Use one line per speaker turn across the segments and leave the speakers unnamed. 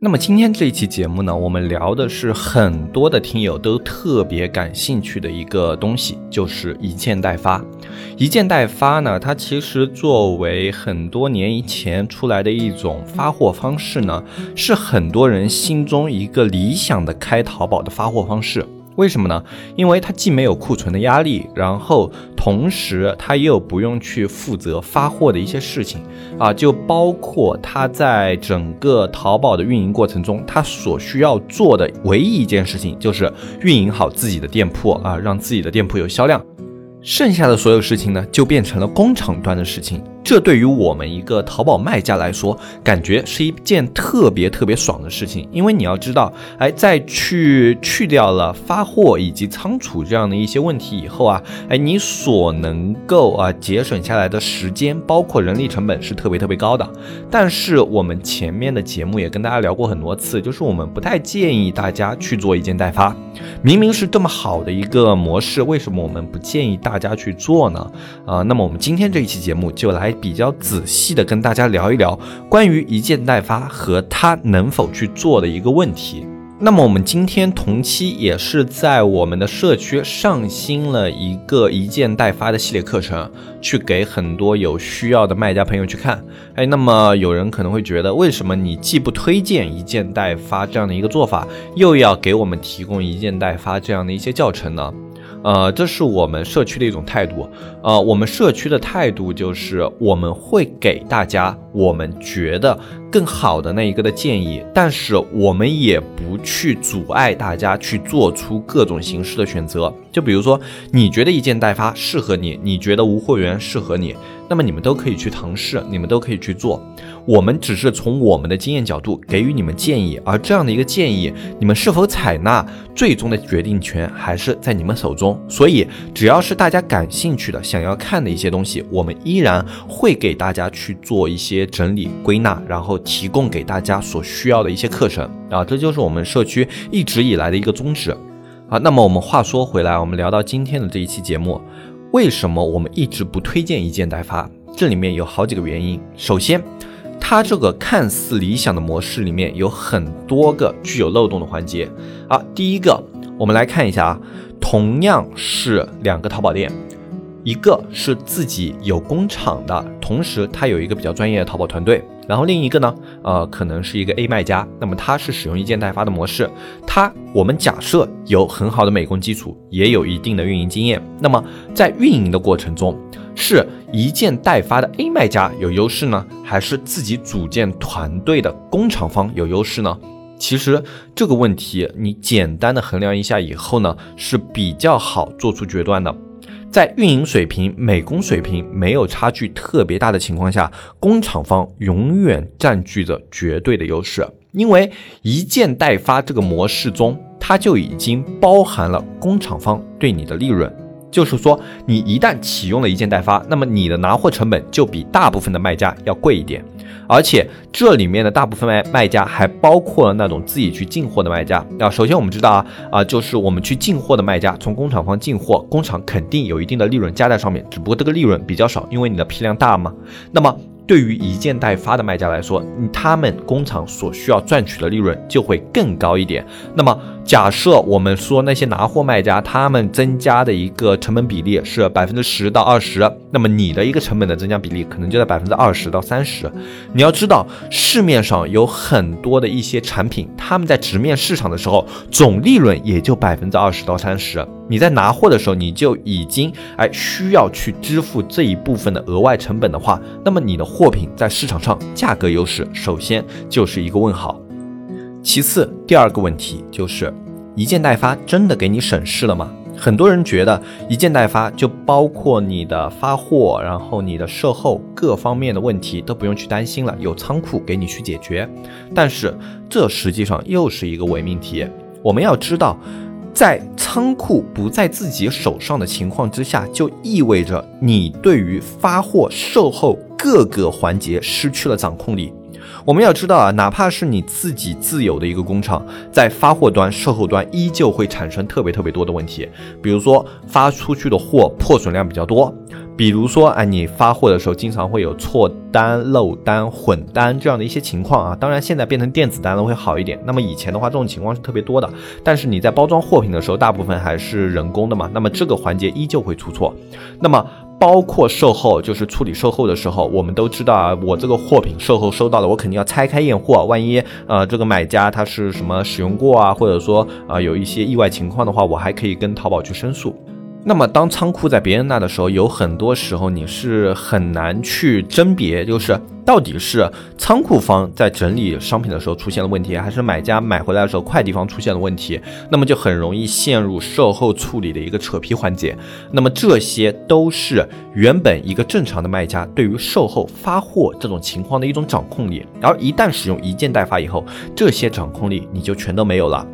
那么今天这一期节目呢，我们聊的是很多的听友都特别感兴趣的一个东西，就是一件代发。一件代发呢，它其实作为很多年以前出来的一种发货方式呢，是很多人心中一个理想的开淘宝的发货方式。为什么呢？因为它既没有库存的压力，然后同时它又不用去负责发货的一些事情啊，就包括它在整个淘宝的运营过程中，它所需要做的唯一一件事情就是运营好自己的店铺啊，让自己的店铺有销量。剩下的所有事情呢，就变成了工厂端的事情。这对于我们一个淘宝卖家来说，感觉是一件特别特别爽的事情。因为你要知道，哎，在去去掉了发货以及仓储这样的一些问题以后啊，哎，你所能够啊节省下来的时间，包括人力成本是特别特别高的。但是我们前面的节目也跟大家聊过很多次，就是我们不太建议大家去做一件代发。明明是这么好的一个模式，为什么我们不建议大家去做呢？啊，那么我们今天这一期节目就来。比较仔细的跟大家聊一聊关于一件代发和他能否去做的一个问题。那么我们今天同期也是在我们的社区上新了一个一件代发的系列课程，去给很多有需要的卖家朋友去看。哎，那么有人可能会觉得，为什么你既不推荐一件代发这样的一个做法，又要给我们提供一件代发这样的一些教程呢？呃，这是我们社区的一种态度。呃，我们社区的态度就是我们会给大家我们觉得更好的那一个的建议，但是我们也不去阻碍大家去做出各种形式的选择。就比如说，你觉得一件代发适合你，你觉得无货源适合你，那么你们都可以去尝试，你们都可以去做。我们只是从我们的经验角度给予你们建议，而这样的一个建议，你们是否采纳，最终的决定权还是在你们手中。所以，只要是大家感兴趣的、想要看的一些东西，我们依然会给大家去做一些整理归纳，然后提供给大家所需要的一些课程啊，这就是我们社区一直以来的一个宗旨。好，那么我们话说回来，我们聊到今天的这一期节目，为什么我们一直不推荐一件代发？这里面有好几个原因。首先，它这个看似理想的模式里面有很多个具有漏洞的环节。啊，第一个，我们来看一下啊，同样是两个淘宝店。一个是自己有工厂的，同时他有一个比较专业的淘宝团队，然后另一个呢，呃，可能是一个 A 卖家，那么他是使用一件代发的模式，他我们假设有很好的美工基础，也有一定的运营经验，那么在运营的过程中，是一件代发的 A 卖家有优势呢，还是自己组建团队的工厂方有优势呢？其实这个问题你简单的衡量一下以后呢，是比较好做出决断的。在运营水平、美工水平没有差距特别大的情况下，工厂方永远占据着绝对的优势，因为一件代发这个模式中，它就已经包含了工厂方对你的利润。就是说，你一旦启用了一件代发，那么你的拿货成本就比大部分的卖家要贵一点，而且这里面的大部分卖卖家还包括了那种自己去进货的卖家啊。首先我们知道啊啊，就是我们去进货的卖家，从工厂方进货，工厂肯定有一定的利润加在上面，只不过这个利润比较少，因为你的批量大嘛。那么对于一件代发的卖家来说，他们工厂所需要赚取的利润就会更高一点。那么，假设我们说那些拿货卖家，他们增加的一个成本比例是百分之十到二十，那么你的一个成本的增加比例可能就在百分之二十到三十。你要知道，市面上有很多的一些产品，他们在直面市场的时候，总利润也就百分之二十到三十。你在拿货的时候，你就已经哎需要去支付这一部分的额外成本的话，那么你的货品在市场上价格优势，首先就是一个问号。其次，第二个问题就是一件代发真的给你省事了吗？很多人觉得一件代发就包括你的发货，然后你的售后各方面的问题都不用去担心了，有仓库给你去解决。但是这实际上又是一个伪命题。我们要知道，在仓库不在自己手上的情况之下，就意味着你对于发货、售后各个环节失去了掌控力。我们要知道啊，哪怕是你自己自有的一个工厂，在发货端、售后端依旧会产生特别特别多的问题，比如说发出去的货破损量比较多，比如说啊，你发货的时候经常会有错单、漏单、混单这样的一些情况啊。当然现在变成电子单了会好一点，那么以前的话这种情况是特别多的。但是你在包装货品的时候，大部分还是人工的嘛，那么这个环节依旧会出错。那么包括售后，就是处理售后的时候，我们都知道啊，我这个货品售后收到了，我肯定要拆开验货，万一呃这个买家他是什么使用过啊，或者说啊有一些意外情况的话，我还可以跟淘宝去申诉。那么，当仓库在别人那的时候，有很多时候你是很难去甄别，就是到底是仓库方在整理商品的时候出现了问题，还是买家买回来的时候快递方出现了问题，那么就很容易陷入售后处理的一个扯皮环节。那么这些都是原本一个正常的卖家对于售后发货这种情况的一种掌控力，而一旦使用一件代发以后，这些掌控力你就全都没有了。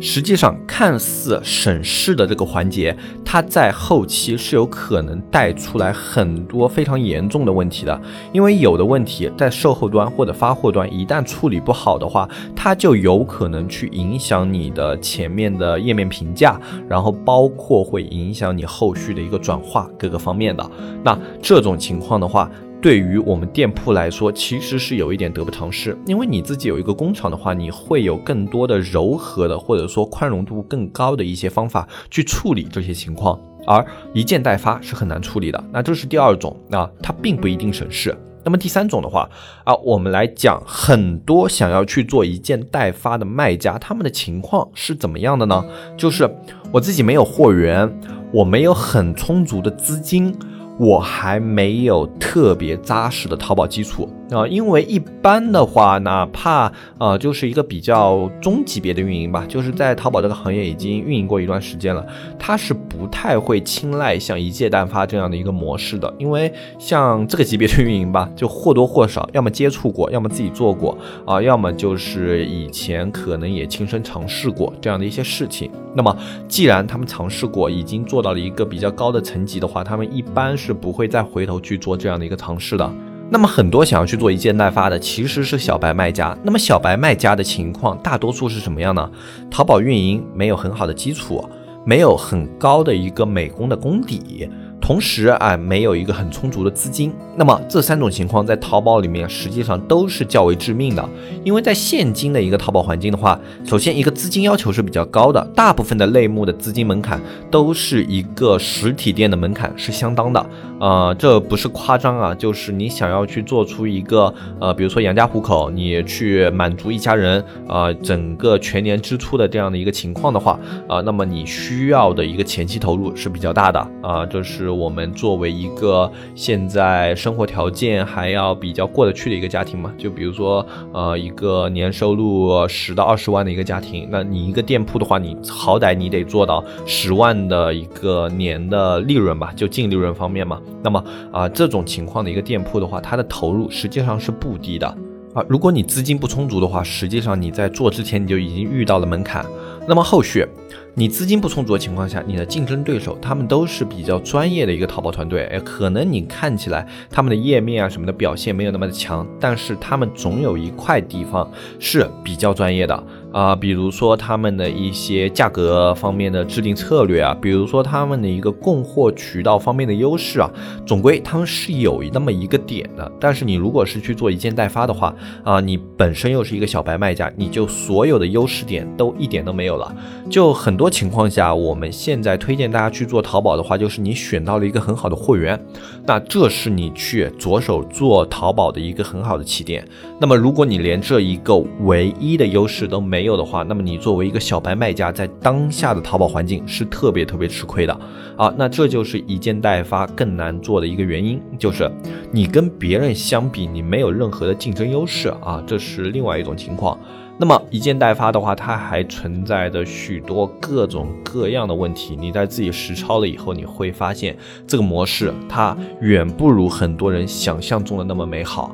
实际上，看似省事的这个环节，它在后期是有可能带出来很多非常严重的问题的。因为有的问题在售后端或者发货端一旦处理不好的话，它就有可能去影响你的前面的页面评价，然后包括会影响你后续的一个转化各个方面的。那这种情况的话，对于我们店铺来说，其实是有一点得不偿失，因为你自己有一个工厂的话，你会有更多的柔和的或者说宽容度更高的一些方法去处理这些情况，而一件代发是很难处理的。那这是第二种，那它并不一定省事。那么第三种的话啊，我们来讲很多想要去做一件代发的卖家，他们的情况是怎么样的呢？就是我自己没有货源，我没有很充足的资金。我还没有特别扎实的淘宝基础。啊，因为一般的话，哪怕啊就是一个比较中级别的运营吧，就是在淘宝这个行业已经运营过一段时间了，它是不太会青睐像一借代发这样的一个模式的，因为像这个级别的运营吧，就或多或少要么接触过，要么自己做过啊，要么就是以前可能也亲身尝试过这样的一些事情。那么既然他们尝试过，已经做到了一个比较高的层级的话，他们一般。是不会再回头去做这样的一个尝试的。那么很多想要去做一件代发的，其实是小白卖家。那么小白卖家的情况，大多数是什么样呢？淘宝运营没有很好的基础，没有很高的一个美工的功底。同时啊，没有一个很充足的资金，那么这三种情况在淘宝里面实际上都是较为致命的。因为在现今的一个淘宝环境的话，首先一个资金要求是比较高的，大部分的类目的资金门槛都是一个实体店的门槛是相当的。呃，这不是夸张啊，就是你想要去做出一个呃，比如说养家糊口，你去满足一家人啊整个全年支出的这样的一个情况的话啊，那么你需要的一个前期投入是比较大的啊，就是。我们作为一个现在生活条件还要比较过得去的一个家庭嘛，就比如说呃一个年收入十到二十万的一个家庭，那你一个店铺的话，你好歹你得做到十万的一个年的利润吧，就净利润方面嘛。那么啊这种情况的一个店铺的话，它的投入实际上是不低的啊。如果你资金不充足的话，实际上你在做之前你就已经遇到了门槛，那么后续。你资金不充足的情况下，你的竞争对手他们都是比较专业的一个淘宝团队，哎，可能你看起来他们的页面啊什么的表现没有那么的强，但是他们总有一块地方是比较专业的。啊，比如说他们的一些价格方面的制定策略啊，比如说他们的一个供货渠道方面的优势啊，总归他们是有那么一个点的。但是你如果是去做一件代发的话啊，你本身又是一个小白卖家，你就所有的优势点都一点都没有了。就很多情况下，我们现在推荐大家去做淘宝的话，就是你选到了一个很好的货源，那这是你去着手做淘宝的一个很好的起点。那么如果你连这一个唯一的优势都没，没有的话，那么你作为一个小白卖家，在当下的淘宝环境是特别特别吃亏的啊。那这就是一件代发更难做的一个原因，就是你跟别人相比，你没有任何的竞争优势啊，这是另外一种情况。那么一件代发的话，它还存在着许多各种各样的问题。你在自己实操了以后，你会发现这个模式它远不如很多人想象中的那么美好。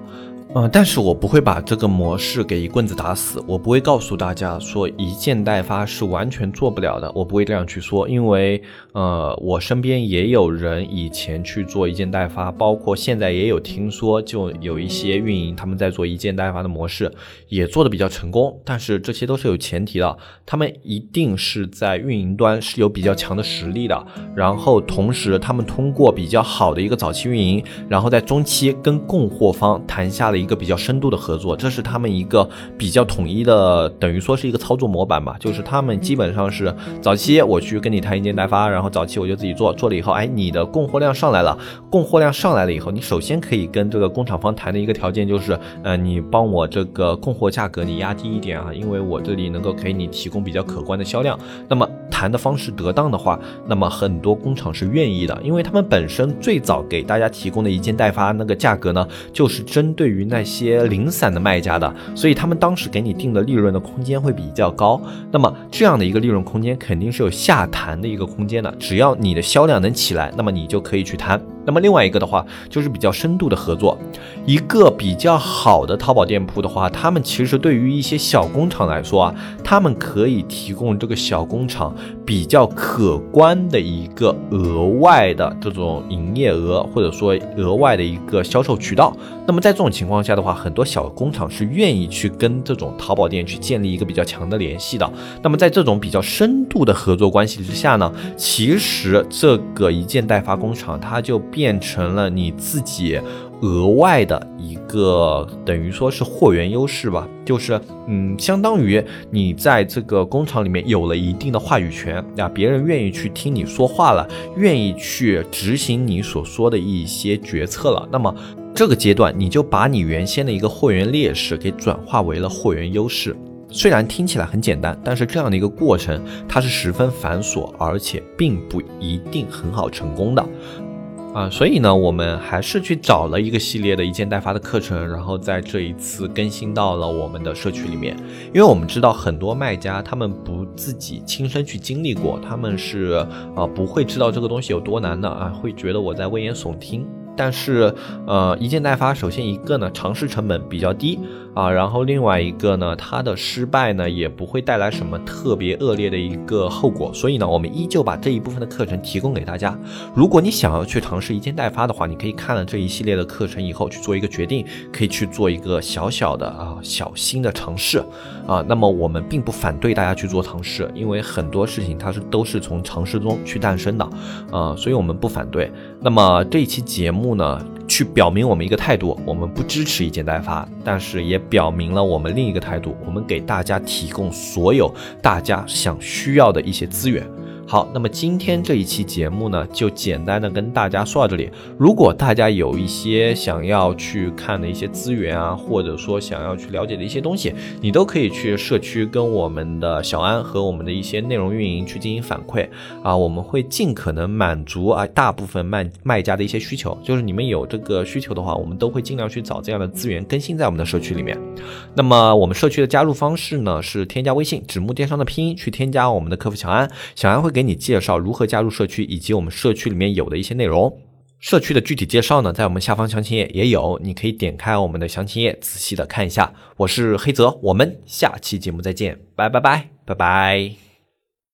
嗯，但是我不会把这个模式给一棍子打死，我不会告诉大家说一件代发是完全做不了的，我不会这样去说，因为呃，我身边也有人以前去做一件代发，包括现在也有听说，就有一些运营他们在做一件代发的模式，也做的比较成功，但是这些都是有前提的，他们一定是在运营端是有比较强的实力的，然后同时他们通过比较好的一个早期运营，然后在中期跟供货方谈下了一个比较深度的合作，这是他们一个比较统一的，等于说是一个操作模板吧。就是他们基本上是早期我去跟你谈一件代发，然后早期我就自己做，做了以后，哎，你的供货量上来了，供货量上来了以后，你首先可以跟这个工厂方谈的一个条件就是，呃，你帮我这个供货价格你压低一点啊，因为我这里能够给你提供比较可观的销量。那么谈的方式得当的话，那么很多工厂是愿意的，因为他们本身最早给大家提供的一件代发那个价格呢，就是针对于那那些。零散的卖家的，所以他们当时给你定的利润的空间会比较高。那么这样的一个利润空间肯定是有下谈的一个空间的。只要你的销量能起来，那么你就可以去谈。那么另外一个的话，就是比较深度的合作。一个比较好的淘宝店铺的话，他们其实对于一些小工厂来说啊，他们可以提供这个小工厂比较可观的一个额外的这种营业额，或者说额外的一个销售渠道。那么在这种情况下的话，很多小工厂是愿意去跟这种淘宝店去建立一个比较强的联系的。那么在这种比较深度的合作关系之下呢，其实这个一件代发工厂它就。变成了你自己额外的一个，等于说是货源优势吧，就是嗯，相当于你在这个工厂里面有了一定的话语权啊，别人愿意去听你说话了，愿意去执行你所说的一些决策了。那么这个阶段，你就把你原先的一个货源劣势给转化为了货源优势。虽然听起来很简单，但是这样的一个过程它是十分繁琐，而且并不一定很好成功的。啊，所以呢，我们还是去找了一个系列的一件代发的课程，然后在这一次更新到了我们的社区里面。因为我们知道很多卖家他们不自己亲身去经历过，他们是啊不会知道这个东西有多难的啊，会觉得我在危言耸听。但是，呃，一件代发，首先一个呢，尝试成本比较低啊，然后另外一个呢，它的失败呢也不会带来什么特别恶劣的一个后果，所以呢，我们依旧把这一部分的课程提供给大家。如果你想要去尝试一件代发的话，你可以看了这一系列的课程以后去做一个决定，可以去做一个小小的啊小心的尝试啊。那么我们并不反对大家去做尝试，因为很多事情它是都是从尝试中去诞生的啊，所以我们不反对。那么这一期节目目。呢，去表明我们一个态度，我们不支持一件代发，但是也表明了我们另一个态度，我们给大家提供所有大家想需要的一些资源。好，那么今天这一期节目呢，就简单的跟大家说到这里。如果大家有一些想要去看的一些资源啊，或者说想要去了解的一些东西，你都可以去社区跟我们的小安和我们的一些内容运营去进行反馈啊，我们会尽可能满足啊大部分卖卖家的一些需求。就是你们有这个需求的话，我们都会尽量去找这样的资源更新在我们的社区里面。那么我们社区的加入方式呢，是添加微信“纸木电商”的拼音去添加我们的客服小安，小安会。给你介绍如何加入社区，以及我们社区里面有的一些内容。社区的具体介绍呢，在我们下方详情页也有，你可以点开我们的详情页，仔细的看一下。我是黑泽，我们下期节目再见，拜拜拜拜拜。